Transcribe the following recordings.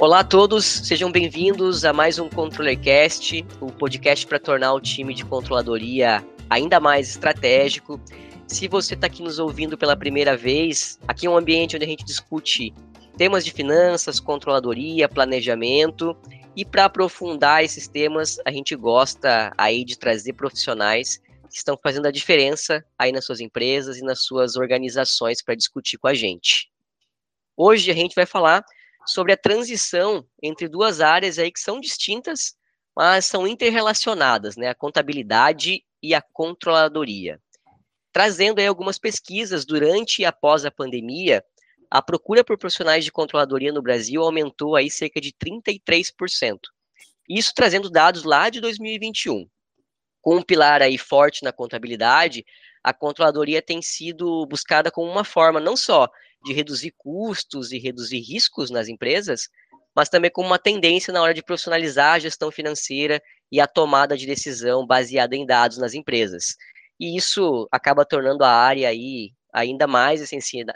Olá a todos, sejam bem-vindos a mais um ControllerCast, o podcast para tornar o time de controladoria ainda mais estratégico. Se você está aqui nos ouvindo pela primeira vez, aqui é um ambiente onde a gente discute temas de finanças, controladoria, planejamento. E para aprofundar esses temas, a gente gosta aí de trazer profissionais que estão fazendo a diferença aí nas suas empresas e nas suas organizações para discutir com a gente. Hoje a gente vai falar sobre a transição entre duas áreas aí que são distintas, mas são interrelacionadas, né? A contabilidade e a controladoria. Trazendo aí algumas pesquisas durante e após a pandemia, a procura por profissionais de controladoria no Brasil aumentou aí cerca de 33%. Isso trazendo dados lá de 2021. Com um pilar aí forte na contabilidade, a controladoria tem sido buscada como uma forma não só de reduzir custos e reduzir riscos nas empresas, mas também como uma tendência na hora de profissionalizar a gestão financeira e a tomada de decisão baseada em dados nas empresas. E isso acaba tornando a área aí ainda mais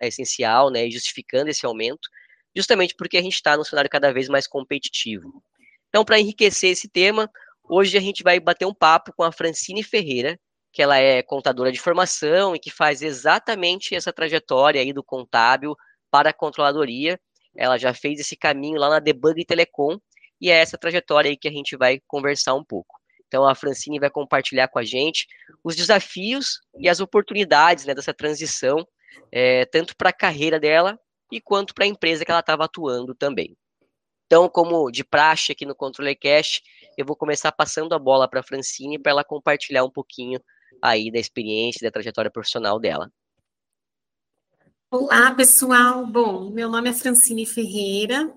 essencial, né, justificando esse aumento, justamente porque a gente está num cenário cada vez mais competitivo. Então, para enriquecer esse tema, hoje a gente vai bater um papo com a Francine Ferreira, que ela é contadora de formação e que faz exatamente essa trajetória aí do contábil para a controladoria. Ela já fez esse caminho lá na Debug Telecom e é essa trajetória aí que a gente vai conversar um pouco. Então a Francine vai compartilhar com a gente os desafios e as oportunidades né, dessa transição, é, tanto para a carreira dela e quanto para a empresa que ela estava atuando também. Então, como de praxe aqui no Controller Cash, eu vou começar passando a bola para a Francine para ela compartilhar um pouquinho aí da experiência, da trajetória profissional dela. Olá, pessoal. Bom, meu nome é Francine Ferreira.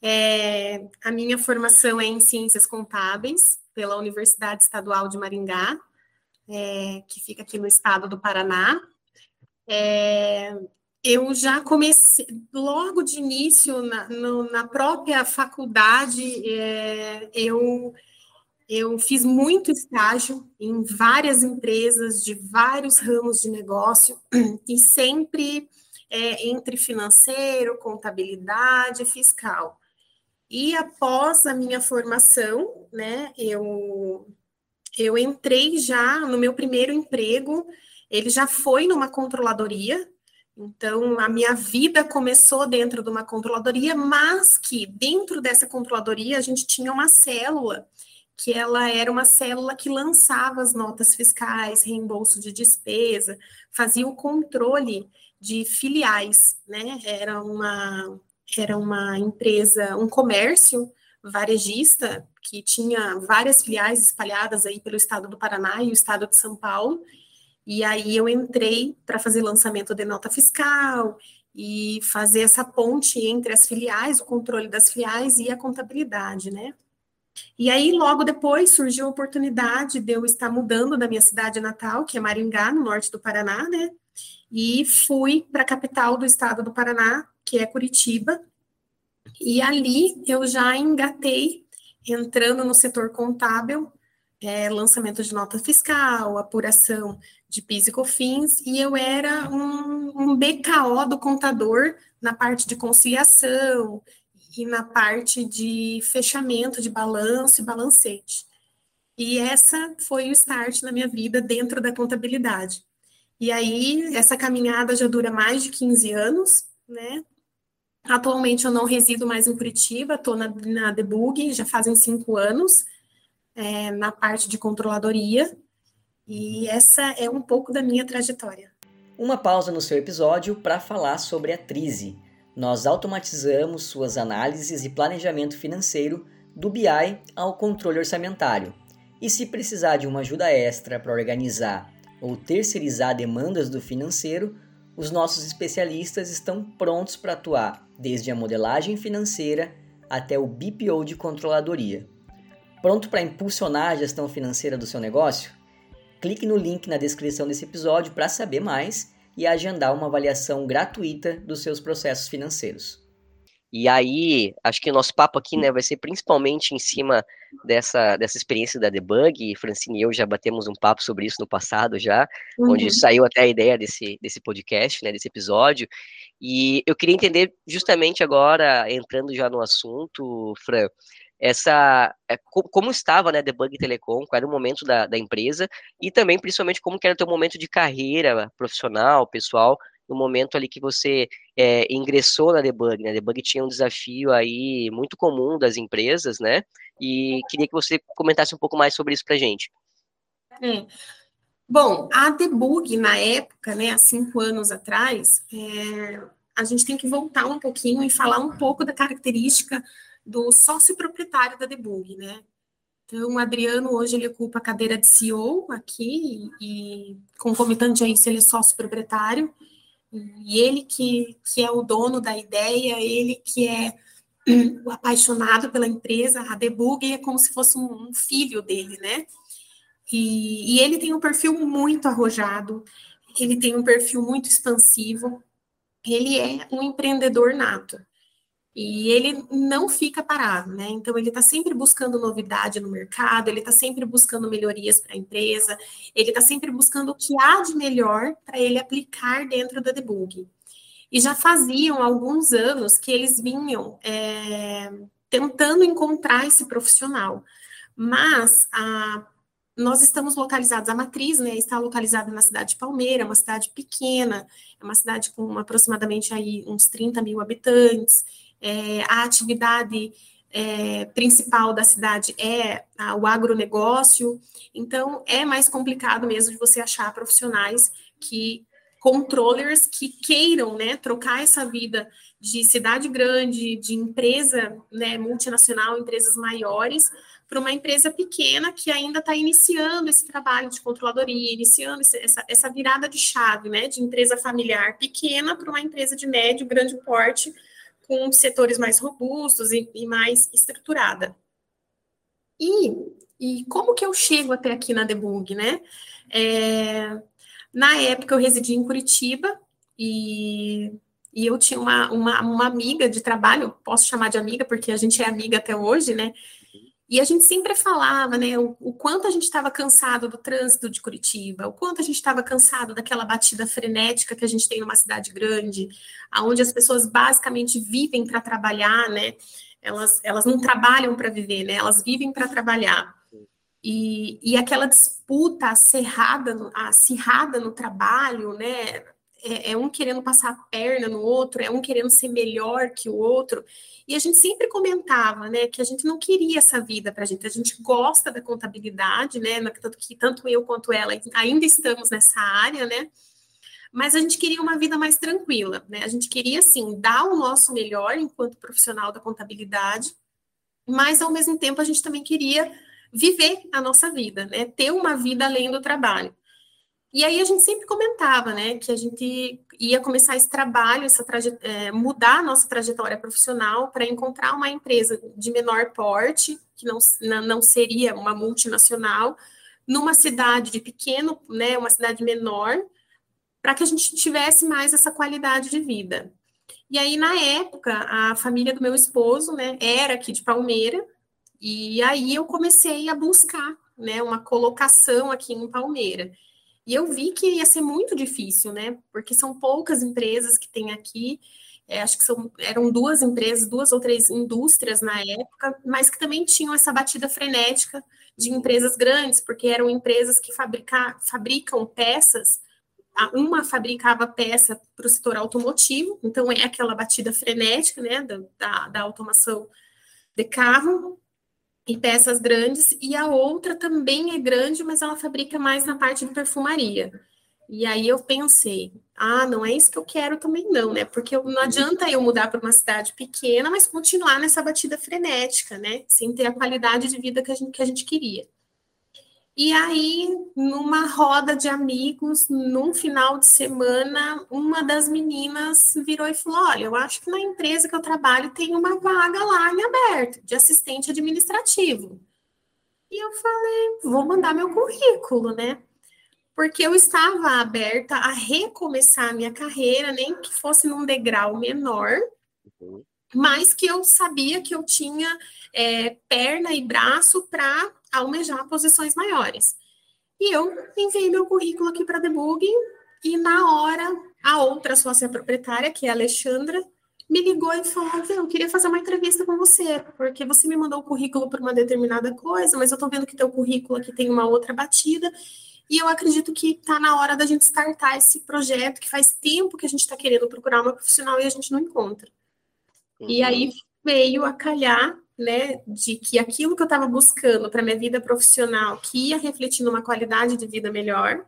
É, a minha formação é em Ciências Contábeis pela Universidade Estadual de Maringá, é, que fica aqui no estado do Paraná. É, eu já comecei, logo de início, na, no, na própria faculdade, é, eu eu fiz muito estágio em várias empresas de vários ramos de negócio e sempre é, entre financeiro, contabilidade, fiscal. E após a minha formação, né, eu eu entrei já no meu primeiro emprego. Ele já foi numa controladoria, então, a minha vida começou dentro de uma controladoria, mas que dentro dessa controladoria a gente tinha uma célula que ela era uma célula que lançava as notas fiscais, reembolso de despesa, fazia o controle de filiais, né? Era uma era uma empresa, um comércio varejista que tinha várias filiais espalhadas aí pelo estado do Paraná e o estado de São Paulo. E aí eu entrei para fazer lançamento de nota fiscal e fazer essa ponte entre as filiais, o controle das filiais e a contabilidade, né? E aí, logo depois, surgiu a oportunidade de eu estar mudando da minha cidade natal, que é Maringá, no norte do Paraná, né? E fui para a capital do estado do Paraná, que é Curitiba. E ali eu já engatei, entrando no setor contábil, é, lançamento de nota fiscal, apuração de PIS e COFINS, e eu era um, um BKO do contador na parte de conciliação, e na parte de fechamento de balanço e balancete. E essa foi o start na minha vida dentro da contabilidade. E aí, essa caminhada já dura mais de 15 anos, né? Atualmente eu não resido mais em Curitiba, estou na, na Debug, já fazem cinco anos, é, na parte de controladoria, e essa é um pouco da minha trajetória. Uma pausa no seu episódio para falar sobre a Trise, nós automatizamos suas análises e planejamento financeiro do BI ao controle orçamentário. E se precisar de uma ajuda extra para organizar ou terceirizar demandas do financeiro, os nossos especialistas estão prontos para atuar, desde a modelagem financeira até o BPO de controladoria. Pronto para impulsionar a gestão financeira do seu negócio? Clique no link na descrição desse episódio para saber mais e agendar uma avaliação gratuita dos seus processos financeiros. E aí, acho que o nosso papo aqui, né, vai ser principalmente em cima dessa, dessa experiência da debug. Francine e eu já batemos um papo sobre isso no passado já, uhum. onde saiu até a ideia desse, desse podcast, né, desse episódio. E eu queria entender justamente agora, entrando já no assunto, Fran, essa é, como estava né debug telecom qual era o momento da, da empresa e também principalmente como era o teu momento de carreira profissional pessoal no momento ali que você é, ingressou na debug né? Debug tinha um desafio aí muito comum das empresas né? E queria que você comentasse um pouco mais sobre isso para gente. É. Bom, a debug na época, né, há cinco anos atrás, é, a gente tem que voltar um pouquinho e falar um pouco da característica do sócio proprietário da Debug, né? Então, o Adriano hoje ele ocupa a cadeira de CEO aqui e, concomitante a isso, ele é sócio proprietário. E ele que, que é o dono da ideia, ele que é o apaixonado pela empresa, a Debug é como se fosse um, um filho dele, né? E, e, ele tem um perfil muito arrojado, ele tem um perfil muito expansivo, ele é um empreendedor nato. E ele não fica parado, né? Então, ele está sempre buscando novidade no mercado, ele está sempre buscando melhorias para a empresa, ele está sempre buscando o que há de melhor para ele aplicar dentro da debug. E já faziam alguns anos que eles vinham é, tentando encontrar esse profissional. Mas a nós estamos localizados, a matriz né, está localizada na cidade de Palmeira, uma cidade pequena, é uma cidade com aproximadamente aí uns 30 mil habitantes, é, a atividade é, principal da cidade é a, o agronegócio, então é mais complicado mesmo de você achar profissionais que controllers que queiram né, trocar essa vida de cidade grande, de empresa né, multinacional, empresas maiores, para uma empresa pequena que ainda está iniciando esse trabalho de controladoria, iniciando essa, essa virada de chave, né, de empresa familiar pequena para uma empresa de médio, grande porte, com setores mais robustos e, e mais estruturada. E, e como que eu chego até aqui na Debug, né? É, na época eu residia em Curitiba e, e eu tinha uma, uma, uma amiga de trabalho, posso chamar de amiga porque a gente é amiga até hoje, né? E a gente sempre falava, né, o, o quanto a gente estava cansado do trânsito de Curitiba, o quanto a gente estava cansado daquela batida frenética que a gente tem numa cidade grande, aonde as pessoas basicamente vivem para trabalhar, né? Elas, elas não trabalham para viver, né? Elas vivem para trabalhar. E, e aquela disputa acirrada, acirrada no trabalho, né? É, é, um querendo passar a perna no outro, é um querendo ser melhor que o outro. E a gente sempre comentava, né, que a gente não queria essa vida para a gente. A gente gosta da contabilidade, né, tanto que tanto eu quanto ela ainda estamos nessa área, né. Mas a gente queria uma vida mais tranquila, né? A gente queria, assim, dar o nosso melhor enquanto profissional da contabilidade, mas ao mesmo tempo a gente também queria viver a nossa vida, né? Ter uma vida além do trabalho. E aí a gente sempre comentava, né, que a gente ia começar esse trabalho, essa é, mudar a nossa trajetória profissional para encontrar uma empresa de menor porte, que não, não seria uma multinacional, numa cidade de pequeno, né, uma cidade menor, para que a gente tivesse mais essa qualidade de vida. E aí, na época, a família do meu esposo, né, era aqui de Palmeira, e aí eu comecei a buscar, né, uma colocação aqui em Palmeira. E eu vi que ia ser muito difícil, né? Porque são poucas empresas que tem aqui. É, acho que são, eram duas empresas, duas ou três indústrias na época, mas que também tinham essa batida frenética de empresas grandes, porque eram empresas que fabrica, fabricam peças. Uma fabricava peça para o setor automotivo, então é aquela batida frenética, né, da, da automação de carro, e peças grandes, e a outra também é grande, mas ela fabrica mais na parte de perfumaria. E aí eu pensei, ah, não é isso que eu quero também não, né? Porque não adianta eu mudar para uma cidade pequena, mas continuar nessa batida frenética, né? Sem ter a qualidade de vida que a gente, que a gente queria. E aí, numa roda de amigos, num final de semana, uma das meninas virou e falou: Olha, eu acho que na empresa que eu trabalho tem uma vaga lá em aberto, de assistente administrativo. E eu falei: Vou mandar meu currículo, né? Porque eu estava aberta a recomeçar a minha carreira, nem que fosse num degrau menor, uhum. mas que eu sabia que eu tinha é, perna e braço para almejar posições maiores. E eu enviei meu currículo aqui para debug e na hora a outra sócia proprietária, que é a Alexandra, me ligou e falou: eu queria fazer uma entrevista com você, porque você me mandou o currículo para uma determinada coisa, mas eu estou vendo que teu currículo aqui tem uma outra batida, e eu acredito que está na hora da gente startar esse projeto, que faz tempo que a gente está querendo procurar uma profissional e a gente não encontra. Uhum. E aí veio a calhar, né, de que aquilo que eu estava buscando para minha vida profissional, que ia refletir numa qualidade de vida melhor,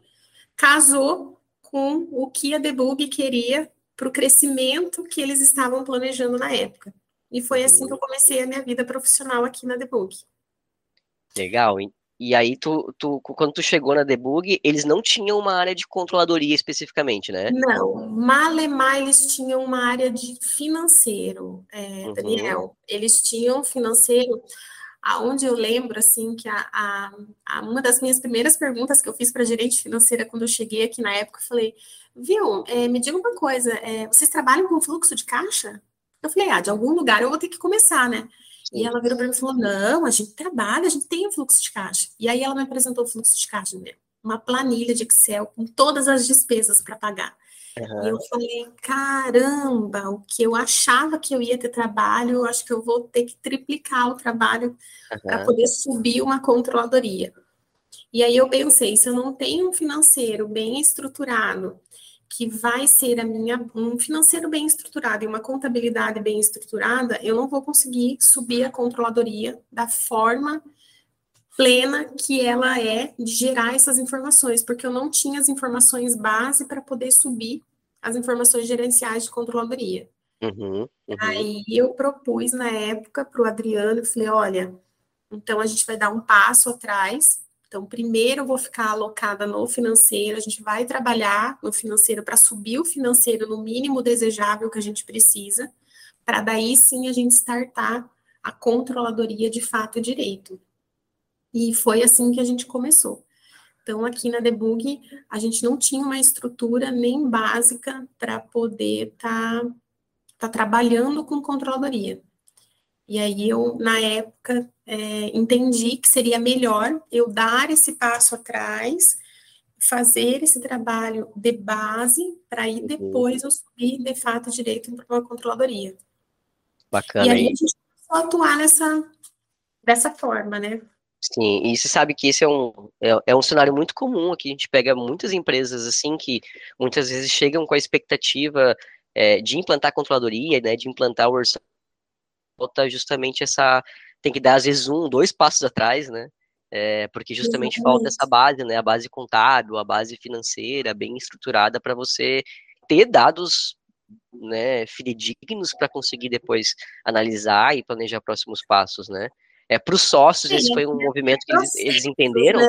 casou com o que a Debug queria para o crescimento que eles estavam planejando na época. E foi assim que eu comecei a minha vida profissional aqui na Debug. Legal. E aí, tu, tu, quando tu chegou na Debug, eles não tinham uma área de controladoria especificamente, né? Não, Malemar eles tinham uma área de financeiro, é, uhum. Daniel. Eles tinham financeiro, aonde eu lembro, assim, que a, a, a, uma das minhas primeiras perguntas que eu fiz para a gerente financeira quando eu cheguei aqui na época, eu falei, viu, é, me diga uma coisa, é, vocês trabalham com fluxo de caixa? Eu falei, ah, de algum lugar eu vou ter que começar, né? E ela virou para mim e falou, não, a gente trabalha, a gente tem o fluxo de caixa. E aí ela me apresentou o fluxo de caixa, né? uma planilha de Excel com todas as despesas para pagar. Uhum. E eu falei, caramba, o que eu achava que eu ia ter trabalho, eu acho que eu vou ter que triplicar o trabalho uhum. para poder subir uma controladoria. E aí eu pensei, se eu não tenho um financeiro bem estruturado, que vai ser a minha um financeiro bem estruturado e uma contabilidade bem estruturada, eu não vou conseguir subir a controladoria da forma plena que ela é de gerar essas informações, porque eu não tinha as informações base para poder subir as informações gerenciais de controladoria. Uhum, uhum. Aí eu propus na época para o Adriano, falei, olha, então a gente vai dar um passo atrás. Então, primeiro eu vou ficar alocada no financeiro, a gente vai trabalhar no financeiro para subir o financeiro no mínimo desejável que a gente precisa, para daí sim a gente startar a controladoria de fato e direito. E foi assim que a gente começou. Então, aqui na Debug, a gente não tinha uma estrutura nem básica para poder estar tá, tá trabalhando com controladoria. E aí eu, na época, é, entendi que seria melhor eu dar esse passo atrás, fazer esse trabalho de base, para aí uhum. depois eu subir, de fato, direito para uma controladoria. Bacana. E aí a gente a atuar nessa, dessa forma, né? Sim, e você sabe que esse é um, é, é, um cenário muito comum aqui. A gente pega muitas empresas assim que muitas vezes chegam com a expectativa é, de implantar a controladoria, né, de implantar o orçamento, justamente essa. Tem que dar às vezes um, dois passos atrás, né? É, porque justamente Exatamente. falta essa base, né? A base contábil, a base financeira bem estruturada para você ter dados né, fidedignos para conseguir depois analisar e planejar próximos passos, né? É, para os sócios, esse foi um movimento que eles, eles entenderam.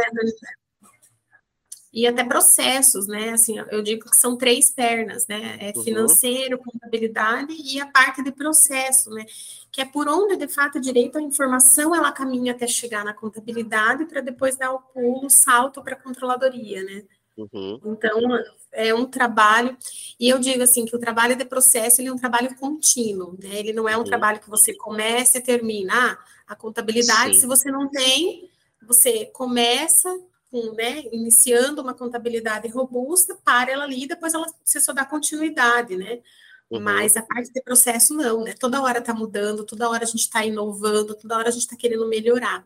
E até processos, né? Assim, eu digo que são três pernas, né? É uhum. financeiro, uhum. contabilidade e a parte de processo, né? Que é por onde, de fato, direito à informação ela caminha até chegar na contabilidade para depois dar o pulo, o salto para a controladoria, né? Uhum. Então, é um trabalho, e eu digo assim, que o trabalho de processo, ele é um trabalho contínuo, né? Ele não é um uhum. trabalho que você começa e termina. Ah, a contabilidade, Sim. se você não tem, você começa com, né, iniciando uma contabilidade robusta, para ela ali, e depois ela, você só dá continuidade, né? Uhum. Mas a parte de processo não, né? Toda hora está mudando, toda hora a gente está inovando, toda hora a gente está querendo melhorar.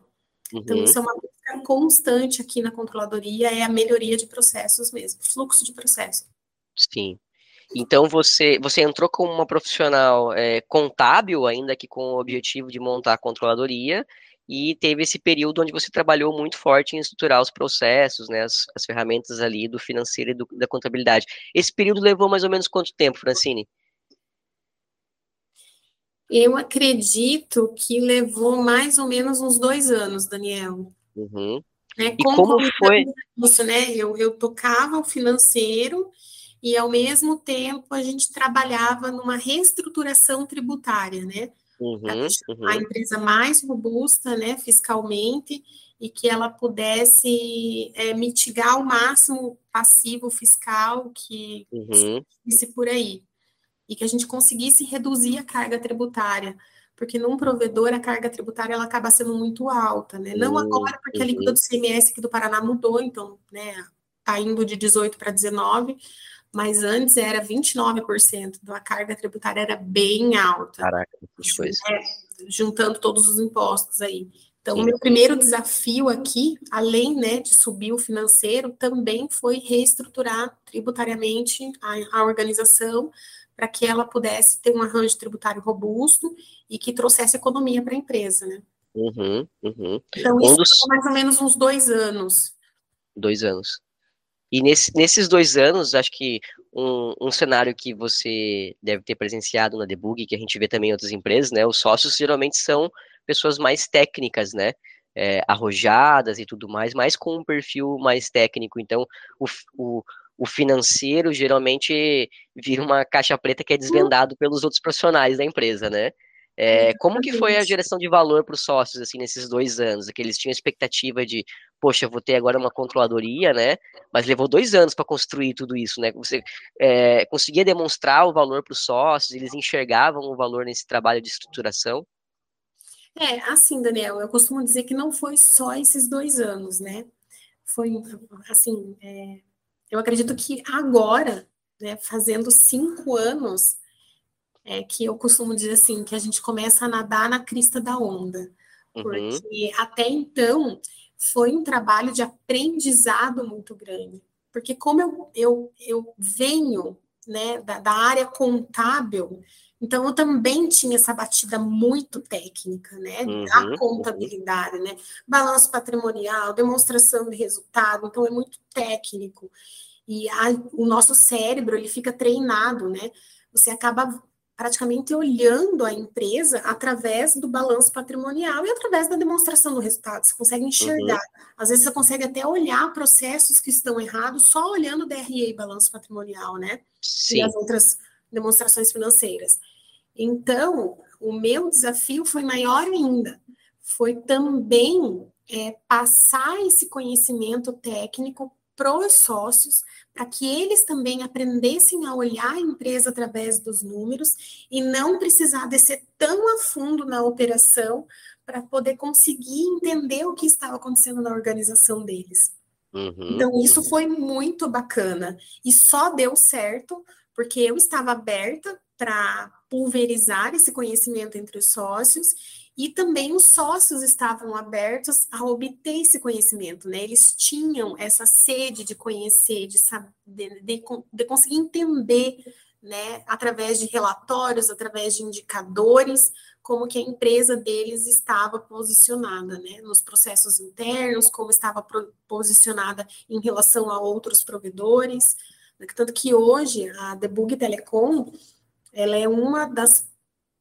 Então, uhum. Então, isso é uma coisa constante aqui na controladoria, é a melhoria de processos mesmo, fluxo de processo. Sim. Então você, você entrou como uma profissional é, contábil, ainda que com o objetivo de montar a controladoria, e teve esse período onde você trabalhou muito forte em estruturar os processos, né, as, as ferramentas ali do financeiro e do, da contabilidade. Esse período levou mais ou menos quanto tempo, Francine? Eu acredito que levou mais ou menos uns dois anos, Daniel. Uhum. Né, e como, como foi? Isso, né? Eu, eu tocava o financeiro e, ao mesmo tempo, a gente trabalhava numa reestruturação tributária, né? Uhum, uhum. A empresa mais robusta, né, fiscalmente, e que ela pudesse é, mitigar o máximo passivo fiscal que uhum. se por aí. E que a gente conseguisse reduzir a carga tributária porque num provedor a carga tributária ela acaba sendo muito alta, né? Não agora, porque a alíquota do CMS aqui do Paraná mudou, então, né, tá indo de 18 para 19, mas antes era 29%, então a carga tributária era bem alta. Caraca, que coisa. É, juntando todos os impostos aí. Então, o meu primeiro desafio aqui, além né, de subir o financeiro, também foi reestruturar tributariamente a, a organização para que ela pudesse ter um arranjo tributário robusto e que trouxesse economia para a empresa, né? Uhum, uhum. Então, isso dos... mais ou menos uns dois anos. Dois anos. E nesse, nesses dois anos, acho que um, um, cenário que você deve ter presenciado na Debug, que a gente vê também em outras empresas, né? Os sócios geralmente são pessoas mais técnicas, né? É, arrojadas e tudo mais, mas com um perfil mais técnico. Então, o, o, o financeiro geralmente vira uma caixa preta que é desvendado pelos outros profissionais da empresa, né? É, como que foi a geração de valor para os sócios, assim, nesses dois anos? Que eles tinham expectativa de, poxa, vou ter agora uma controladoria, né? Mas levou dois anos para construir tudo isso, né? Você é, conseguia demonstrar o valor para os sócios, eles enxergavam o valor nesse trabalho de estruturação? É, assim, Daniel, eu costumo dizer que não foi só esses dois anos, né? Foi, assim, é, eu acredito que agora, né, fazendo cinco anos, é que eu costumo dizer assim, que a gente começa a nadar na crista da onda. Uhum. Porque até então foi um trabalho de aprendizado muito grande. Porque como eu, eu, eu venho né, da, da área contábil, então eu também tinha essa batida muito técnica, né? Uhum, da contabilidade, né? Balanço patrimonial, demonstração de resultado, então é muito técnico. E a, o nosso cérebro ele fica treinado, né? Você acaba praticamente olhando a empresa através do balanço patrimonial e através da demonstração do resultado. Você consegue enxergar. Uhum. Às vezes você consegue até olhar processos que estão errados só olhando o DRE e balanço patrimonial, né? Sim. E as outras demonstrações financeiras. Então, o meu desafio foi maior ainda. Foi também é, passar esse conhecimento técnico para os sócios, para que eles também aprendessem a olhar a empresa através dos números e não precisar descer tão a fundo na operação para poder conseguir entender o que estava acontecendo na organização deles. Uhum, então, isso uhum. foi muito bacana e só deu certo porque eu estava aberta para pulverizar esse conhecimento entre os sócios e também os sócios estavam abertos a obter esse conhecimento, né? Eles tinham essa sede de conhecer, de, saber, de, de, de conseguir entender, né, através de relatórios, através de indicadores, como que a empresa deles estava posicionada, né, nos processos internos, como estava posicionada em relação a outros provedores, tanto que hoje a Debug Telecom, ela é uma das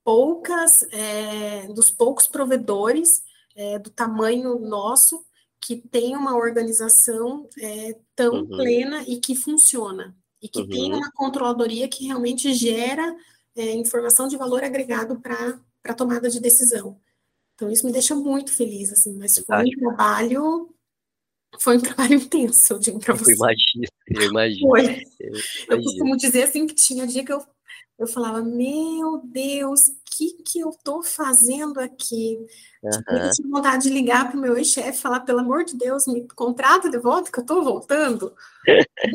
poucas, é, dos poucos provedores é, do tamanho nosso que tem uma organização é, tão uhum. plena e que funciona, e que uhum. tem uma controladoria que realmente gera informação de valor agregado para a tomada de decisão. Então, isso me deixa muito feliz, assim, mas foi um trabalho foi um trabalho intenso, eu digo para você. Eu imagino, eu imagino. Foi. Eu, imagino. eu costumo dizer assim que tinha dia que eu eu falava, meu Deus, o que, que eu estou fazendo aqui? Uhum. eu tinha vontade de ligar para o meu ex-chefe e falar, pelo amor de Deus, me contrata de volta, que eu estou voltando.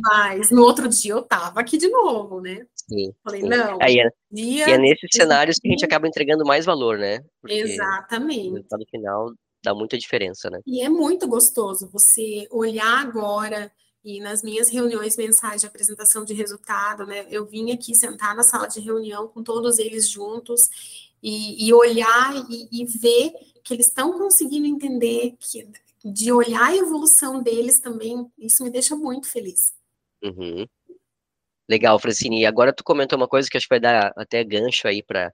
Mas no outro dia eu estava aqui de novo, né? Sim. Falei, não. Aí é, dia, e é nesses cenários que a gente acaba entregando mais valor, né? Porque Exatamente. No final dá muita diferença, né? E é muito gostoso você olhar agora e nas minhas reuniões mensais de apresentação de resultado, né, eu vim aqui sentar na sala de reunião com todos eles juntos e, e olhar e, e, ver que eles estão conseguindo entender que de olhar a evolução deles também, isso me deixa muito feliz. Uhum. Legal, Francine. E agora tu comentou uma coisa que acho que vai dar até gancho aí para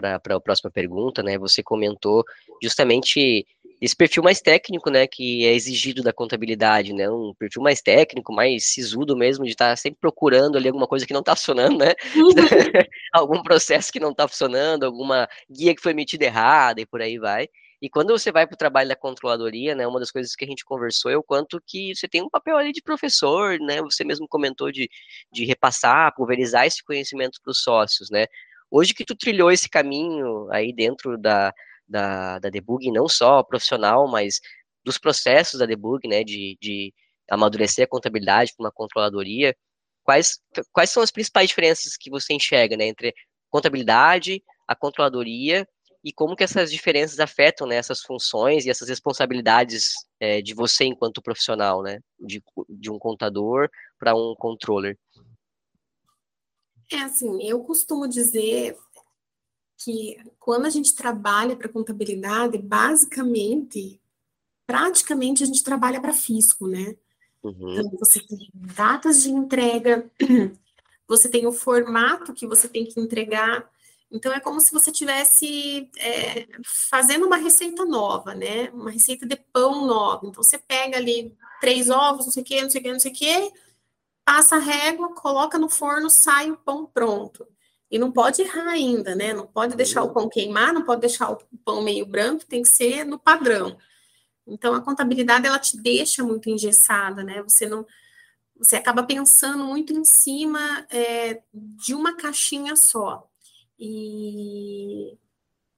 para a próxima pergunta, né? Você comentou justamente esse perfil mais técnico, né, que é exigido da contabilidade, né, um perfil mais técnico, mais sisudo mesmo, de estar tá sempre procurando ali alguma coisa que não está funcionando, né, uhum. algum processo que não está funcionando, alguma guia que foi emitida errada e por aí vai. E quando você vai para o trabalho da controladoria, né, uma das coisas que a gente conversou é o quanto que você tem um papel ali de professor, né, você mesmo comentou de, de repassar, pulverizar esse conhecimento para os sócios, né. Hoje que tu trilhou esse caminho aí dentro da, da, da debug, não só profissional, mas dos processos da debug, né, de, de amadurecer a contabilidade para uma controladoria. quais, quais são as principais diferenças que você enxerga, né, entre contabilidade, a controladoria e como que essas diferenças afetam né, essas funções e essas responsabilidades é, de você enquanto profissional, né, de, de um contador para um controller? É assim, eu costumo dizer que quando a gente trabalha para contabilidade, basicamente, praticamente a gente trabalha para fisco, né? Uhum. Então, você tem datas de entrega, você tem o formato que você tem que entregar. Então, é como se você tivesse é, fazendo uma receita nova, né? Uma receita de pão nova. Então, você pega ali três ovos, não sei o quê, não sei o quê, não sei o quê, passa a régua, coloca no forno, sai o pão pronto. E não pode errar ainda, né? Não pode deixar o pão queimar, não pode deixar o pão meio branco, tem que ser no padrão. Então, a contabilidade, ela te deixa muito engessada, né? Você não... Você acaba pensando muito em cima é, de uma caixinha só. E,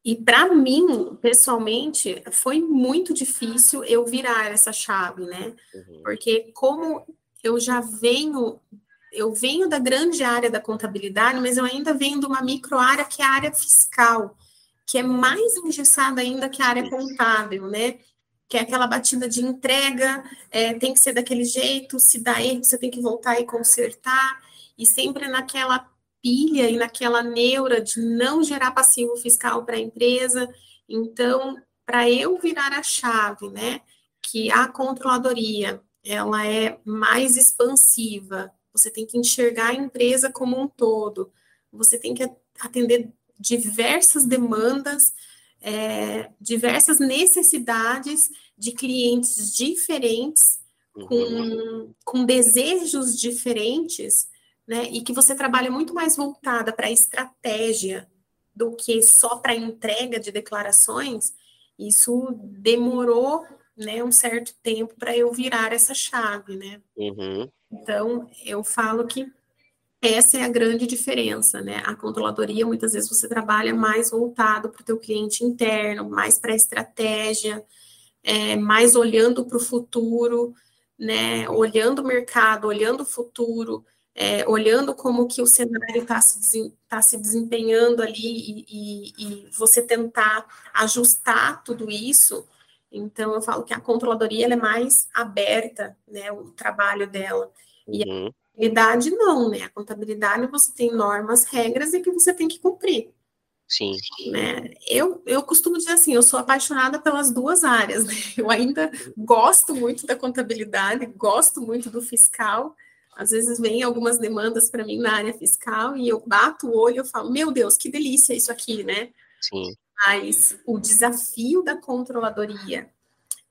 e para mim, pessoalmente, foi muito difícil eu virar essa chave, né? Uhum. Porque como eu já venho eu venho da grande área da contabilidade, mas eu ainda venho de uma micro área que é a área fiscal, que é mais engessada ainda que a área contábil, né? Que é aquela batida de entrega, é, tem que ser daquele jeito, se dá erro, você tem que voltar e consertar, e sempre naquela pilha e naquela neura de não gerar passivo fiscal para a empresa. Então, para eu virar a chave, né? Que a controladoria ela é mais expansiva, você tem que enxergar a empresa como um todo, você tem que atender diversas demandas, é, diversas necessidades de clientes diferentes, com, uhum. com desejos diferentes, né? E que você trabalha muito mais voltada para a estratégia do que só para entrega de declarações. Isso demorou né, um certo tempo para eu virar essa chave, né? Uhum. Então, eu falo que essa é a grande diferença, né? A controladoria, muitas vezes, você trabalha mais voltado para o teu cliente interno, mais para a estratégia, é, mais olhando para o futuro, né? Olhando o mercado, olhando o futuro, é, olhando como que o cenário está se, tá se desempenhando ali e, e, e você tentar ajustar tudo isso então, eu falo que a controladoria é mais aberta, né, o trabalho dela. E uhum. a contabilidade não, né? A contabilidade você tem normas, regras e que você tem que cumprir. Sim. Né? Eu, eu costumo dizer assim, eu sou apaixonada pelas duas áreas. Né? Eu ainda gosto muito da contabilidade, gosto muito do fiscal. Às vezes vem algumas demandas para mim na área fiscal e eu bato o olho e falo, meu Deus, que delícia isso aqui, né? Sim. Mas o desafio da controladoria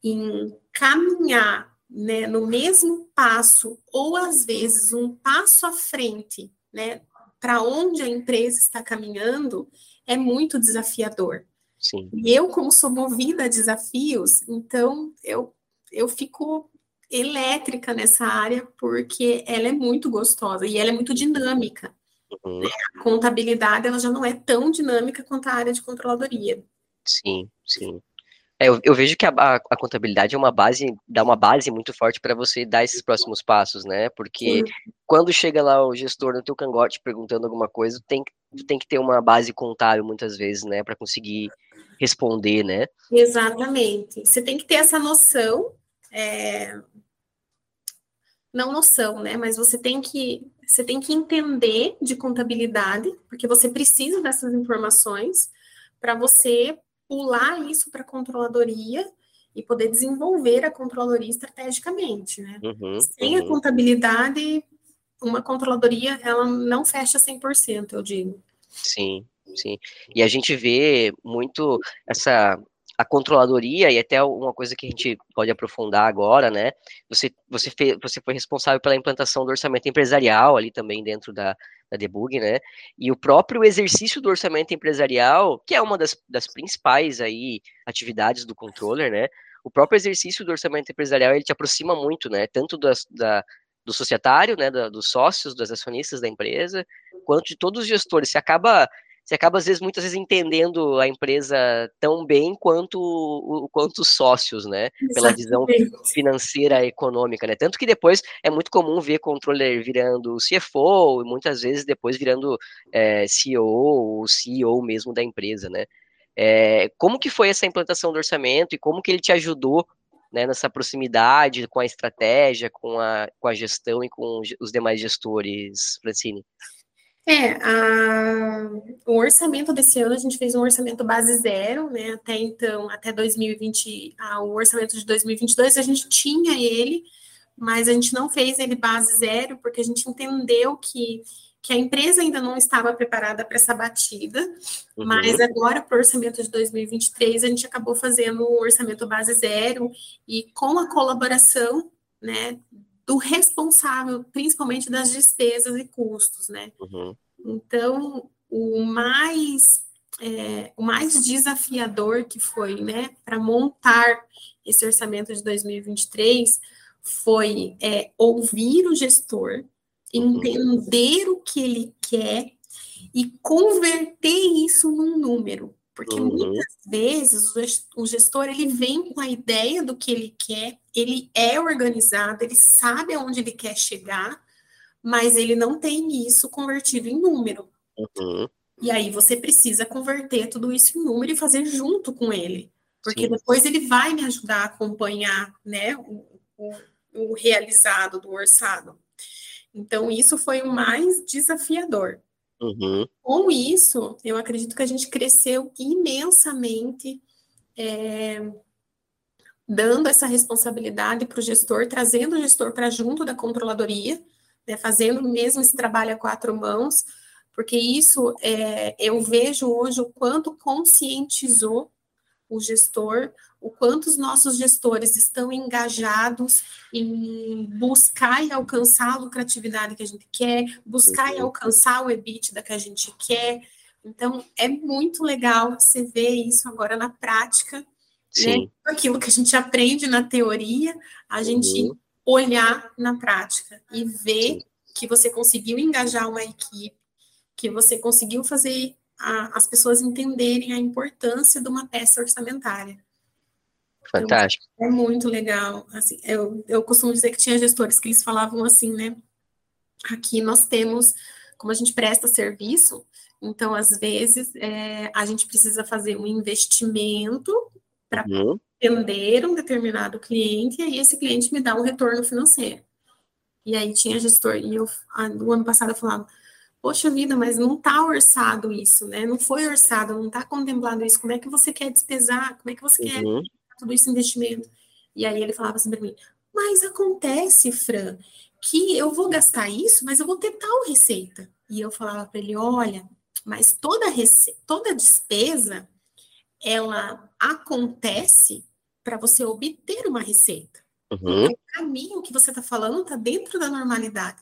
em caminhar né, no mesmo passo, ou às vezes um passo à frente, né, para onde a empresa está caminhando, é muito desafiador. Sim. E eu, como sou movida a desafios, então eu, eu fico elétrica nessa área, porque ela é muito gostosa e ela é muito dinâmica. Uhum. A contabilidade ela já não é tão dinâmica quanto a área de controladoria. Sim, sim. É, eu, eu, vejo que a, a, a, contabilidade é uma base, dá uma base muito forte para você dar esses próximos passos, né? Porque sim. quando chega lá o gestor no teu cangote perguntando alguma coisa, tem, tem que ter uma base contábil muitas vezes, né? Para conseguir responder, né? Exatamente. Você tem que ter essa noção, é... não noção, né? Mas você tem que você tem que entender de contabilidade, porque você precisa dessas informações para você pular isso para a controladoria e poder desenvolver a controladoria estrategicamente, né? Uhum, Sem uhum. a contabilidade, uma controladoria, ela não fecha 100%, eu digo. Sim, sim. E a gente vê muito essa a controladoria, e até uma coisa que a gente pode aprofundar agora, né? Você, você, fez, você foi responsável pela implantação do orçamento empresarial ali também dentro da, da debug, né? E o próprio exercício do orçamento empresarial, que é uma das, das principais aí atividades do controller, né? O próprio exercício do orçamento empresarial, ele te aproxima muito, né? Tanto das, da, do societário, né? Dos sócios, dos acionistas da empresa, quanto de todos os gestores. Você acaba você acaba às vezes muitas vezes entendendo a empresa tão bem quanto o, quanto os sócios, né? Pela visão financeira econômica, né? Tanto que depois é muito comum ver controller virando CFO e muitas vezes depois virando é, CEO ou CEO mesmo da empresa, né? É, como que foi essa implantação do orçamento e como que ele te ajudou né, nessa proximidade com a estratégia, com a, com a gestão e com os demais gestores, Francine? É, a, o orçamento desse ano a gente fez um orçamento base zero, né? Até então, até 2020, a, o orçamento de 2022 a gente tinha ele, mas a gente não fez ele base zero porque a gente entendeu que que a empresa ainda não estava preparada para essa batida, uhum. mas agora, para o orçamento de 2023, a gente acabou fazendo um orçamento base zero e com a colaboração né, do responsável, principalmente das despesas e custos. Né? Uhum. Então, o mais, é, o mais desafiador que foi né, para montar esse orçamento de 2023 foi é, ouvir o gestor, entender o que ele quer e converter isso num número. Porque uhum. muitas vezes o gestor ele vem com a ideia do que ele quer, ele é organizado, ele sabe aonde ele quer chegar, mas ele não tem isso convertido em número. Uhum. E aí você precisa converter tudo isso em número e fazer junto com ele. Porque Sim. depois ele vai me ajudar a acompanhar né, o, o, o realizado do orçado. Então, isso foi o mais desafiador. Uhum. Com isso, eu acredito que a gente cresceu imensamente, é, dando essa responsabilidade para o gestor, trazendo o gestor para junto da controladoria, né, fazendo mesmo esse trabalho a quatro mãos, porque isso é, eu vejo hoje o quanto conscientizou o gestor, o quanto os nossos gestores estão engajados em buscar e alcançar a lucratividade que a gente quer, buscar e alcançar o EBITDA que a gente quer. Então, é muito legal você ver isso agora na prática, né? Sim. né? Aquilo que a gente aprende na teoria, a gente uhum. olhar na prática e ver Sim. que você conseguiu engajar uma equipe, que você conseguiu fazer a, as pessoas entenderem a importância de uma peça orçamentária. Fantástico. É muito legal. Assim, eu, eu costumo dizer que tinha gestores que eles falavam assim, né? Aqui nós temos, como a gente presta serviço, então, às vezes, é, a gente precisa fazer um investimento para uhum. atender um determinado cliente, e aí esse cliente me dá um retorno financeiro. E aí tinha gestor, e eu, no ano passado, eu falava, poxa vida, mas não está orçado isso, né? Não foi orçado, não está contemplado isso. Como é que você quer despesar? Como é que você uhum. quer tudo isso investimento? E aí ele falava assim para mim, mas acontece, Fran, que eu vou gastar isso, mas eu vou ter tal receita. E eu falava para ele, olha, mas toda rece... toda despesa ela acontece para você obter uma receita. Uhum. Então, o caminho que você está falando está dentro da normalidade.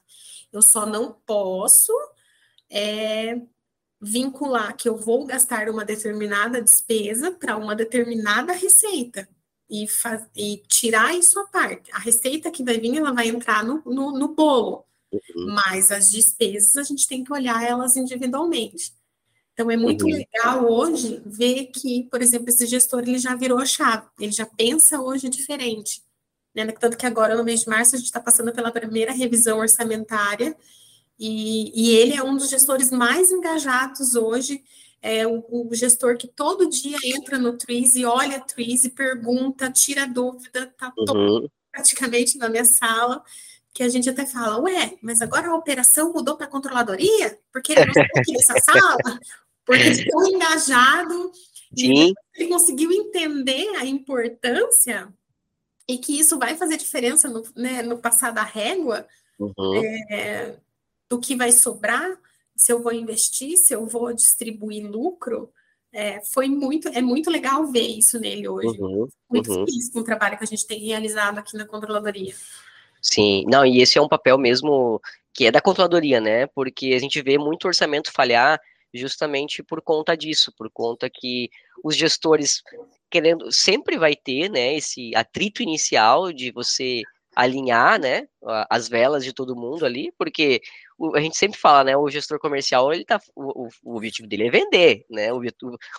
Eu só não posso é vincular que eu vou gastar uma determinada despesa para uma determinada receita e, faz, e tirar isso à parte. A receita que vai vir, ela vai entrar no, no, no bolo, uhum. mas as despesas a gente tem que olhar elas individualmente. Então é muito uhum. legal hoje ver que, por exemplo, esse gestor ele já virou a chave, ele já pensa hoje diferente. Né? Tanto que agora, no mês de março, a gente está passando pela primeira revisão orçamentária e, e, ele é um dos gestores mais engajados hoje, é o, o gestor que todo dia entra no Trees e olha a e pergunta, tira dúvida, tá uhum. praticamente na minha sala, que a gente até fala, ué, mas agora a operação mudou para a controladoria? Porque ele não está aqui nessa sala? Porque ele tão engajado, Sim. ele conseguiu entender a importância e que isso vai fazer diferença no, né, no passar da régua, uhum. é, do que vai sobrar, se eu vou investir, se eu vou distribuir lucro, é, foi muito, é muito legal ver isso nele hoje. Uhum, muito uhum. feliz com o trabalho que a gente tem realizado aqui na controladoria. Sim, não, e esse é um papel mesmo que é da controladoria, né? Porque a gente vê muito orçamento falhar justamente por conta disso, por conta que os gestores querendo sempre vai ter, né, esse atrito inicial de você alinhar, né, as velas de todo mundo ali, porque o, a gente sempre fala, né? O gestor comercial, ele tá, o, o objetivo dele é vender, né? O,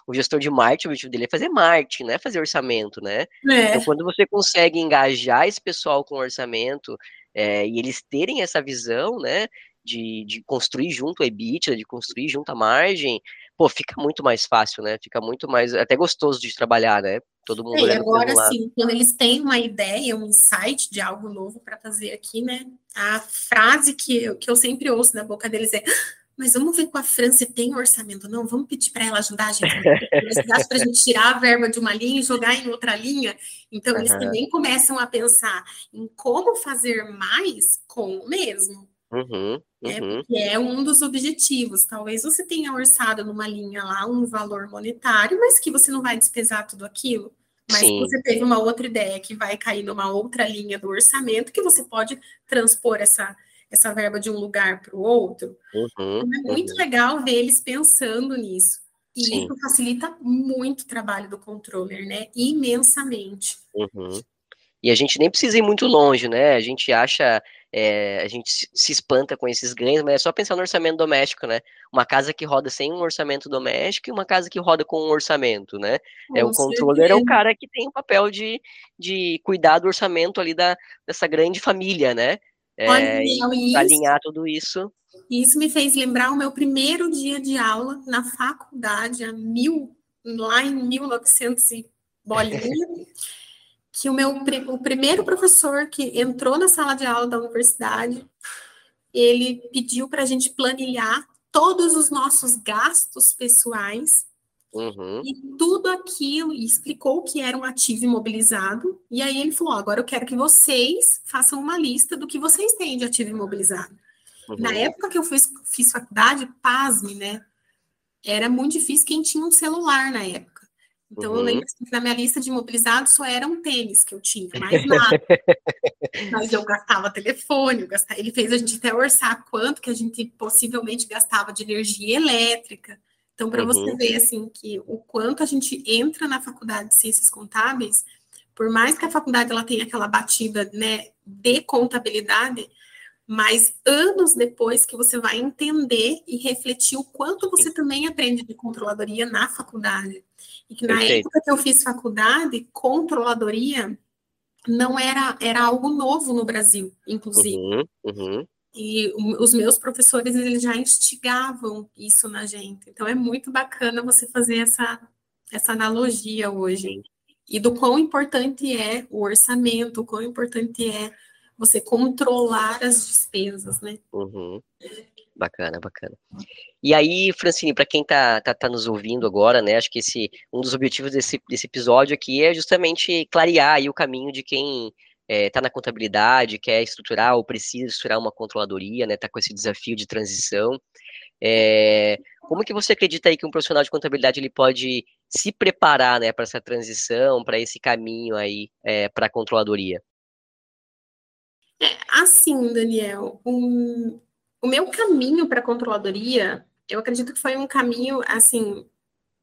o, gestor de marketing, o objetivo dele é fazer marketing, não é fazer orçamento, né? É. Então, quando você consegue engajar esse pessoal com orçamento é, e eles terem essa visão, né? De, de construir junto a EBITDA, de construir junto a margem, pô, fica muito mais fácil, né? Fica muito mais, até gostoso de trabalhar, né? Todo mundo. É, agora sim, quando eles têm uma ideia, um insight de algo novo para fazer aqui, né? A frase que eu, que eu sempre ouço da boca deles é: ah, mas vamos ver com a França tem orçamento, não? Vamos pedir para ela ajudar a gente para a gente tirar a verba de uma linha e jogar em outra linha. Então, eles uhum. também começam a pensar em como fazer mais com o mesmo. Uhum, né? uhum. É, é um dos objetivos. Talvez você tenha orçado numa linha lá um valor monetário, mas que você não vai despesar tudo aquilo. Mas Sim. você teve uma outra ideia que vai cair numa outra linha do orçamento que você pode transpor essa, essa verba de um lugar para o outro. Uhum, então, é muito uhum. legal ver eles pensando nisso. E Sim. isso facilita muito o trabalho do controller, né? Imensamente. Uhum. E a gente nem precisa ir muito longe, né? A gente acha é, a gente se espanta com esses ganhos, mas é só pensar no orçamento doméstico, né? Uma casa que roda sem um orçamento doméstico e uma casa que roda com um orçamento, né? Com é o controller é o cara que tem o papel de, de cuidar do orçamento ali da, dessa grande família, né? É, alinhar tudo isso. Isso me fez lembrar o meu primeiro dia de aula na faculdade, a mil, lá em 1900 e bolinha. que o meu o primeiro professor que entrou na sala de aula da universidade, ele pediu para a gente planilhar todos os nossos gastos pessoais uhum. e tudo aquilo, e explicou o que era um ativo imobilizado. E aí ele falou: agora eu quero que vocês façam uma lista do que vocês têm de ativo imobilizado. Uhum. Na época que eu fiz, fiz faculdade, pasme, né? Era muito difícil quem tinha um celular na época. Então, uhum. eu lembro que na minha lista de imobilizados só era um tênis que eu tinha, mais nada. Mas eu gastava telefone, eu gastava... ele fez a gente até orçar quanto que a gente possivelmente gastava de energia elétrica. Então, para uhum. você ver, assim, que o quanto a gente entra na faculdade de ciências contábeis, por mais que a faculdade ela tenha aquela batida, né, de contabilidade, mas anos depois que você vai entender e refletir o quanto você também aprende de controladoria na faculdade. E que na Perfeito. época que eu fiz faculdade, controladoria não era, era algo novo no Brasil, inclusive. Uhum, uhum. E os meus professores, eles já instigavam isso na gente. Então, é muito bacana você fazer essa, essa analogia hoje. Sim. E do quão importante é o orçamento, o quão importante é você controlar as despesas, né? Uhum. Bacana, bacana. E aí, Francine, para quem está tá, tá, nos ouvindo agora, né, acho que esse, um dos objetivos desse, desse episódio aqui é justamente clarear o caminho de quem está é, tá na contabilidade, quer estruturar ou precisa estruturar uma controladoria, né, está com esse desafio de transição. É, como que você acredita aí que um profissional de contabilidade ele pode se preparar, né, para essa transição, para esse caminho aí é, para a controladoria? É, assim, Daniel, um, o meu caminho para a controladoria, eu acredito que foi um caminho, assim,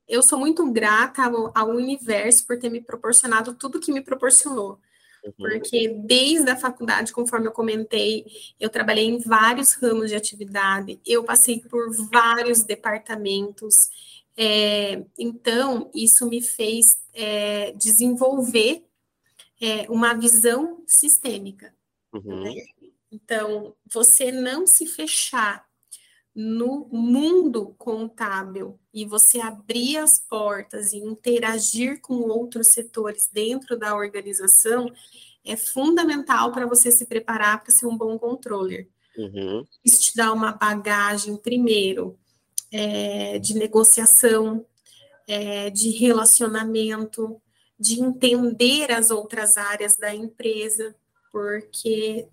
eu sou muito grata ao, ao universo por ter me proporcionado tudo que me proporcionou. Uhum. Porque desde a faculdade, conforme eu comentei, eu trabalhei em vários ramos de atividade, eu passei por vários departamentos. É, então, isso me fez é, desenvolver é, uma visão sistêmica. Uhum. Né? Então, você não se fechar no mundo contábil e você abrir as portas e interagir com outros setores dentro da organização é fundamental para você se preparar para ser um bom controller. Uhum. Isso te dá uma bagagem, primeiro, é, de negociação, é, de relacionamento, de entender as outras áreas da empresa porque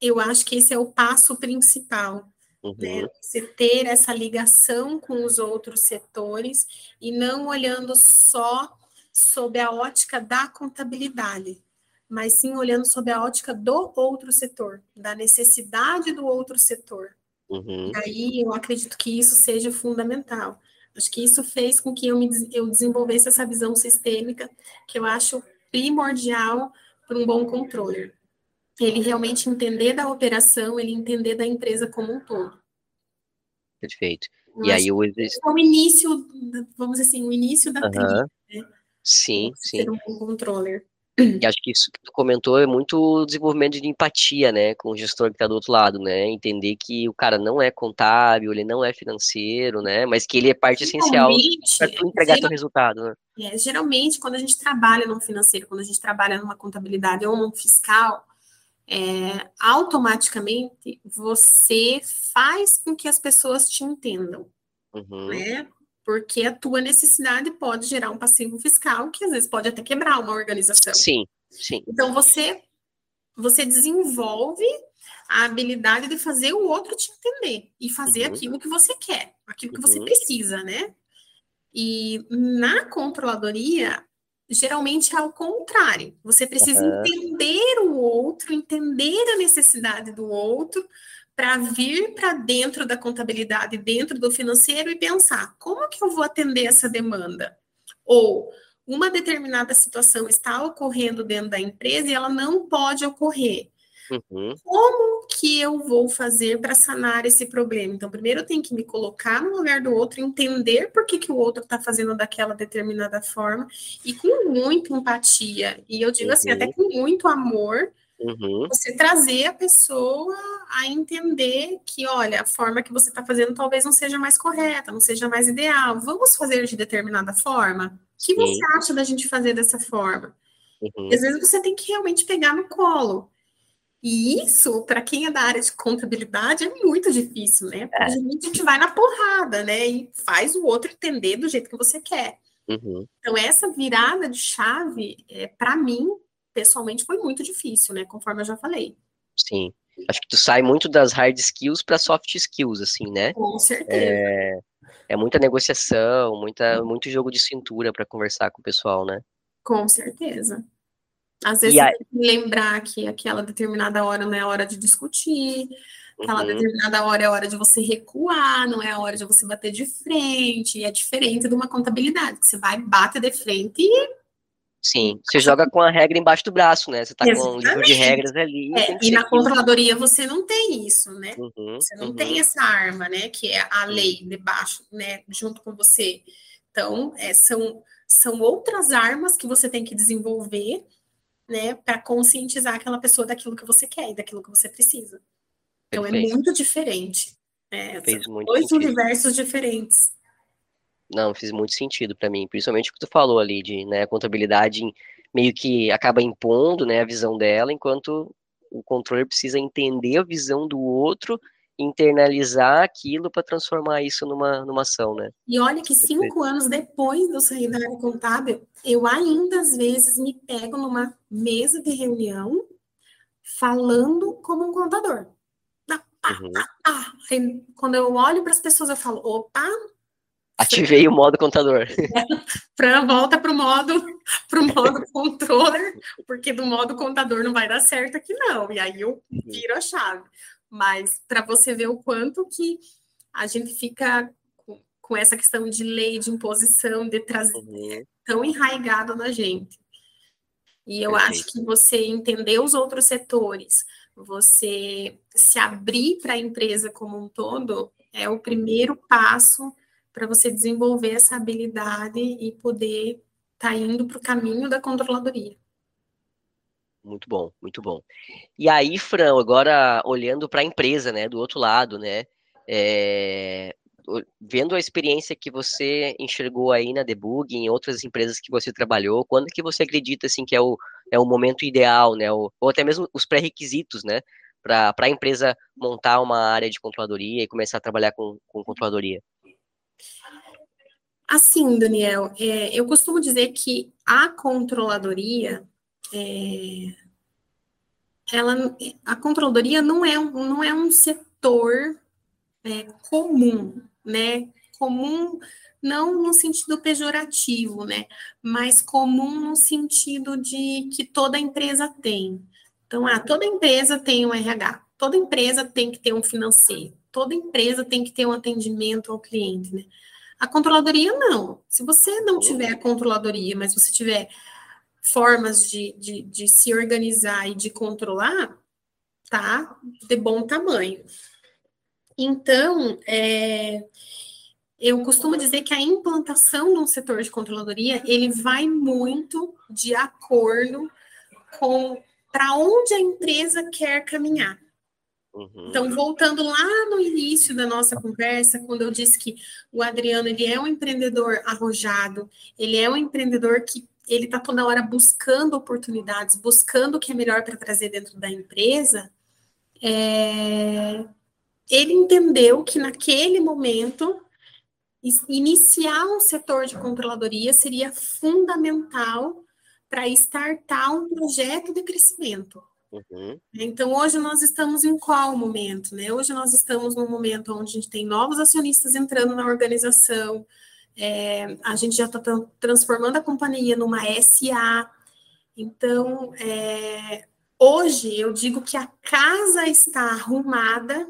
eu acho que esse é o passo principal. Né? Uhum. Né? Você ter essa ligação com os outros setores e não olhando só sob a ótica da contabilidade, mas sim olhando sob a ótica do outro setor, da necessidade do outro setor. Uhum. Aí eu acredito que isso seja fundamental. Acho que isso fez com que eu, me, eu desenvolvesse essa visão sistêmica, que eu acho primordial para um bom controller. Ele realmente entender da operação, ele entender da empresa como um todo. Perfeito. Eu e aí o é o início, vamos dizer assim, o início da trilha, né? Sim, sim. Ser um controller. E acho que isso que tu comentou é muito desenvolvimento de empatia, né, com o gestor que está do outro lado, né, entender que o cara não é contábil, ele não é financeiro, né, mas que ele é parte essencial para tu entregar geral, teu resultado, né. É, geralmente, quando a gente trabalha no financeiro, quando a gente trabalha numa contabilidade ou num fiscal, é, automaticamente você faz com que as pessoas te entendam, uhum. né, porque a tua necessidade pode gerar um passivo fiscal que às vezes pode até quebrar uma organização. Sim, sim. Então você você desenvolve a habilidade de fazer o outro te entender e fazer uhum. aquilo que você quer, aquilo que uhum. você precisa, né? E na controladoria, geralmente é ao contrário. Você precisa uhum. entender o outro, entender a necessidade do outro, para vir para dentro da contabilidade, dentro do financeiro e pensar como que eu vou atender essa demanda? Ou uma determinada situação está ocorrendo dentro da empresa e ela não pode ocorrer. Uhum. Como que eu vou fazer para sanar esse problema? Então, primeiro eu tenho que me colocar no lugar do outro, entender por que, que o outro está fazendo daquela determinada forma, e com muita empatia, e eu digo uhum. assim, até uhum. com muito amor, Uhum. Você trazer a pessoa a entender que, olha, a forma que você está fazendo talvez não seja mais correta, não seja mais ideal. Vamos fazer de determinada forma? O que Sim. você acha da gente fazer dessa forma? Uhum. Às vezes você tem que realmente pegar no colo. E isso, para quem é da área de contabilidade, é muito difícil, né? Porque é. a gente vai na porrada, né? E faz o outro entender do jeito que você quer. Uhum. Então, essa virada de chave, é, para mim, pessoalmente foi muito difícil, né? Conforme eu já falei. Sim. Acho que tu sai muito das hard skills para soft skills, assim, né? Com certeza. É, é muita negociação, muita, muito jogo de cintura para conversar com o pessoal, né? Com certeza. Às vezes você tem que lembrar que aquela determinada hora não é a hora de discutir, aquela uhum. determinada hora é a hora de você recuar, não é a hora de você bater de frente, e é diferente de uma contabilidade, que você vai, bate de frente e Sim, você joga com a regra embaixo do braço, né? Você tá Exatamente. com um livro de regras ali. É, e na controladoria você não tem isso, né? Uhum, você não uhum. tem essa arma, né? Que é a lei debaixo, né? Junto com você. Então, é, são, são outras armas que você tem que desenvolver, né? Para conscientizar aquela pessoa daquilo que você quer e daquilo que você precisa. Então, é Perfeito. é muito diferente. É, Fez muito dois sentido. universos diferentes. Não, fez muito sentido para mim, principalmente o que tu falou ali de, né, contabilidade meio que acaba impondo, né, a visão dela, enquanto o controller precisa entender a visão do outro, internalizar aquilo para transformar isso numa, numa ação, né? E olha que cinco anos depois de eu sair da área contábil, eu ainda às vezes me pego numa mesa de reunião falando como um contador. Ah, uhum. ah, ah. Quando eu olho para as pessoas, eu falo, opa, Ativei o modo contador. para volta para o modo, pro modo controller, porque do modo contador não vai dar certo aqui não. E aí eu uhum. viro a chave. Mas para você ver o quanto que a gente fica com, com essa questão de lei, de imposição, de trazer uhum. tão enraigado na gente. E eu Perfeito. acho que você entender os outros setores, você se abrir para a empresa como um todo, é o primeiro passo para você desenvolver essa habilidade e poder estar tá indo para o caminho da controladoria. Muito bom, muito bom. E aí, Fran, agora olhando para a empresa, né, do outro lado, né, é, vendo a experiência que você enxergou aí na Debug, em outras empresas que você trabalhou, quando que você acredita assim que é o, é o momento ideal, né, o, ou até mesmo os pré-requisitos, né, para a empresa montar uma área de controladoria e começar a trabalhar com, com controladoria? Assim, Daniel, é, eu costumo dizer que a controladoria, é, ela, a controladoria não é, não é um setor é, comum, né? Comum não no sentido pejorativo, né? Mas comum no sentido de que toda empresa tem. Então, ah, toda empresa tem um RH, toda empresa tem que ter um financeiro, toda empresa tem que ter um atendimento ao cliente, né? A controladoria, não. Se você não tiver a controladoria, mas você tiver formas de, de, de se organizar e de controlar, tá de bom tamanho. Então, é, eu costumo dizer que a implantação de um setor de controladoria, ele vai muito de acordo com para onde a empresa quer caminhar. Uhum. Então, voltando lá no início da nossa conversa, quando eu disse que o Adriano ele é um empreendedor arrojado, ele é um empreendedor que ele está toda hora buscando oportunidades, buscando o que é melhor para trazer dentro da empresa, é, ele entendeu que naquele momento iniciar um setor de controladoria seria fundamental para startar um projeto de crescimento. Uhum. Então, hoje nós estamos em qual momento? Né? Hoje nós estamos num momento onde a gente tem novos acionistas entrando na organização, é, a gente já está transformando a companhia numa SA. Então, é, hoje eu digo que a casa está arrumada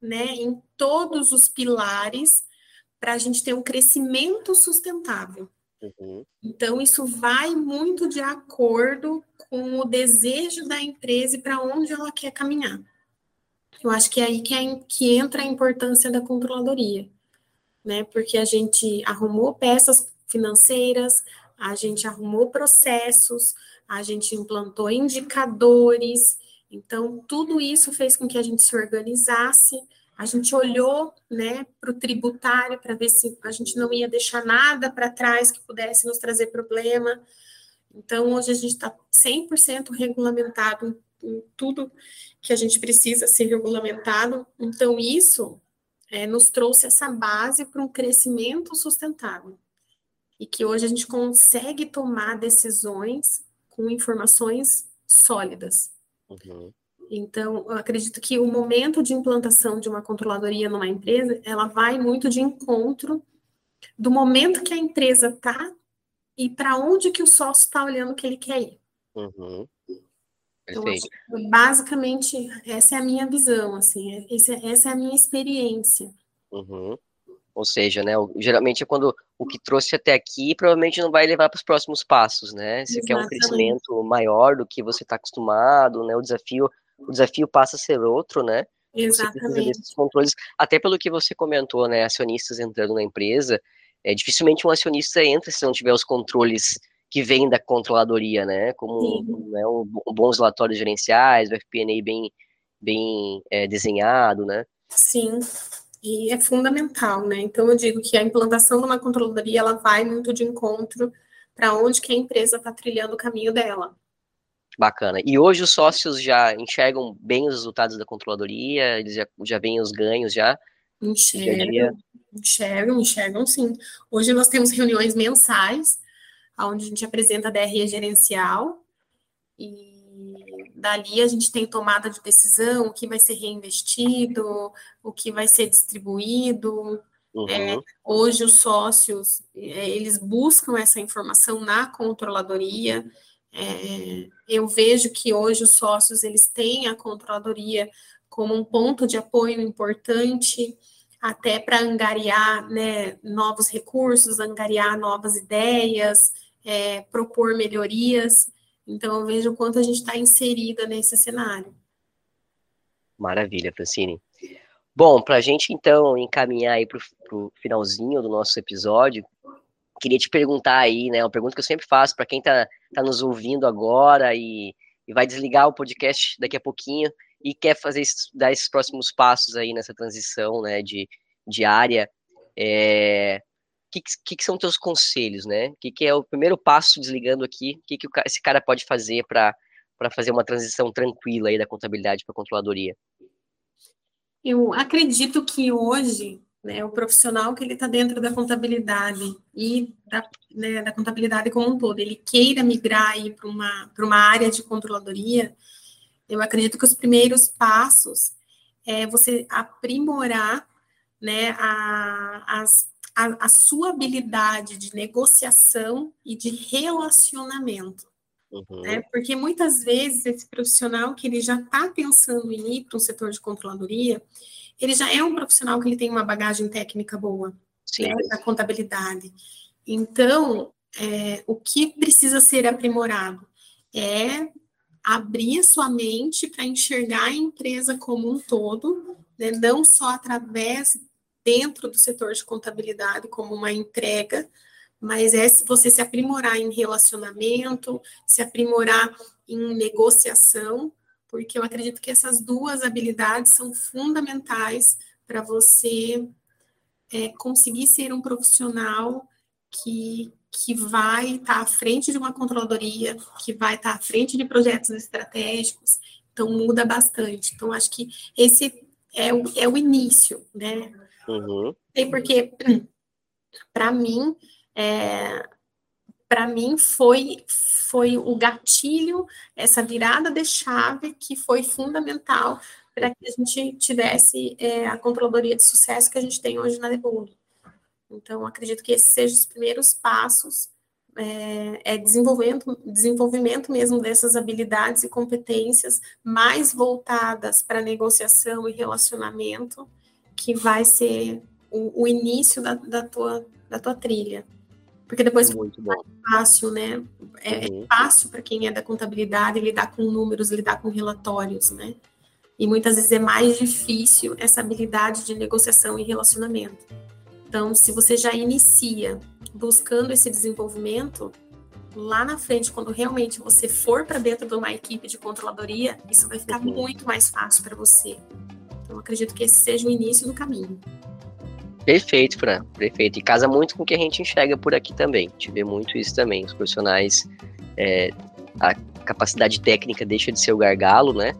né, em todos os pilares para a gente ter um crescimento sustentável. Uhum. Então, isso vai muito de acordo com o desejo da empresa e para onde ela quer caminhar. Eu acho que é aí que, é, que entra a importância da controladoria, né? Porque a gente arrumou peças financeiras, a gente arrumou processos, a gente implantou indicadores, então tudo isso fez com que a gente se organizasse a gente olhou né, para o tributário para ver se a gente não ia deixar nada para trás que pudesse nos trazer problema. Então, hoje a gente está 100% regulamentado em, tudo que a gente precisa ser regulamentado. Então, isso é, nos trouxe essa base para um crescimento sustentável. E que hoje a gente consegue tomar decisões com informações sólidas. Uhum. Então, eu acredito que o momento de implantação de uma controladoria numa empresa, ela vai muito de encontro do momento que a empresa está e para onde que o sócio está olhando que ele quer ir. Uhum. Então, basicamente, essa é a minha visão, assim, é, essa é a minha experiência. Uhum. Ou seja, né, geralmente é quando o que trouxe até aqui provavelmente não vai levar para os próximos passos, né? Se quer um crescimento maior do que você está acostumado, né? O desafio o desafio passa a ser outro, né? Exatamente. controles, até pelo que você comentou, né? Acionistas entrando na empresa, é, dificilmente um acionista entra se não tiver os controles que vêm da controladoria, né? Como né, um, um bons relatórios gerenciais, o FP&A bem, bem é, desenhado, né? Sim, e é fundamental, né? Então eu digo que a implantação de uma controladoria ela vai muito de encontro para onde que a empresa está trilhando o caminho dela. Bacana. E hoje os sócios já enxergam bem os resultados da controladoria, eles já, já veem os ganhos já? Enxergam, enxergam, enxergam sim. Hoje nós temos reuniões mensais, onde a gente apresenta a DRE gerencial, e dali a gente tem tomada de decisão, o que vai ser reinvestido, o que vai ser distribuído. Uhum. É, hoje os sócios, é, eles buscam essa informação na controladoria, é, eu vejo que hoje os sócios eles têm a controladoria como um ponto de apoio importante, até para angariar né, novos recursos, angariar novas ideias, é, propor melhorias. Então, eu vejo o quanto a gente está inserida nesse cenário. Maravilha, Francine. Bom, para a gente então encaminhar aí para o finalzinho do nosso episódio, queria te perguntar aí, né? Uma pergunta que eu sempre faço para quem está tá nos ouvindo agora e, e, vai desligar o podcast daqui a pouquinho e quer fazer dar esses próximos passos aí nessa transição, né? De, de área. É, que, que, que, são teus conselhos, né? O que, que, é o primeiro passo desligando aqui? O que, que esse cara pode fazer para fazer uma transição tranquila aí da contabilidade para a controladoria? Eu acredito que hoje né, o profissional que ele está dentro da contabilidade e da, né, da, contabilidade como um todo, ele queira migrar para uma, uma área de controladoria, eu acredito que os primeiros passos é você aprimorar né, a, as, a, a sua habilidade de negociação e de relacionamento. Uhum. Né? Porque muitas vezes esse profissional que ele já está pensando em ir para um setor de controladoria, ele já é um profissional que ele tem uma bagagem técnica boa né, da contabilidade. Então, é, o que precisa ser aprimorado é abrir a sua mente para enxergar a empresa como um todo, né? não só através dentro do setor de contabilidade como uma entrega, mas é você se aprimorar em relacionamento, se aprimorar em negociação, porque eu acredito que essas duas habilidades são fundamentais para você é, conseguir ser um profissional que, que vai estar tá à frente de uma controladoria, que vai estar tá à frente de projetos estratégicos, então muda bastante. Então, acho que esse é o, é o início, né? Uhum. Porque, para mim, é, para mim foi foi o gatilho, essa virada de chave que foi fundamental para que a gente tivesse é, a controladoria de sucesso que a gente tem hoje na Lebundo. Então, acredito que esses sejam os primeiros passos, é, é desenvolvimento, desenvolvimento mesmo dessas habilidades e competências mais voltadas para negociação e relacionamento, que vai ser o, o início da, da, tua, da tua trilha. Porque depois Muito bom. é fácil, né? É, é uhum. fácil para quem é da contabilidade lidar com números, lidar com relatórios, né? E muitas vezes é mais difícil essa habilidade de negociação e relacionamento. Então, se você já inicia buscando esse desenvolvimento, lá na frente, quando realmente você for para dentro de uma equipe de controladoria, isso vai ficar uhum. muito mais fácil para você. Então, acredito que esse seja o início do caminho. Perfeito, Fran, perfeito. E casa muito com o que a gente enxerga por aqui também. A gente vê muito isso também. Os profissionais, é, a capacidade técnica deixa de ser o gargalo, né?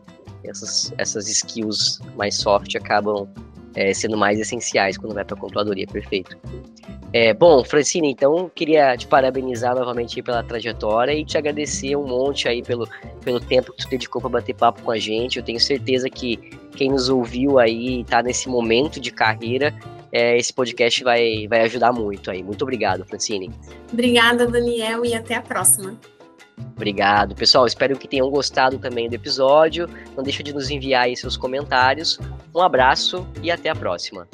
Essas, essas skills mais soft acabam é, sendo mais essenciais quando vai para a controladoria. Perfeito. É, bom, Francine, então queria te parabenizar novamente pela trajetória e te agradecer um monte aí pelo, pelo tempo que tu dedicou para bater papo com a gente. Eu tenho certeza que quem nos ouviu aí está nesse momento de carreira, é, esse podcast vai, vai ajudar muito aí. Muito obrigado, Francine. Obrigada, Daniel, e até a próxima. Obrigado, pessoal. Espero que tenham gostado também do episódio. Não deixa de nos enviar aí seus comentários. Um abraço e até a próxima.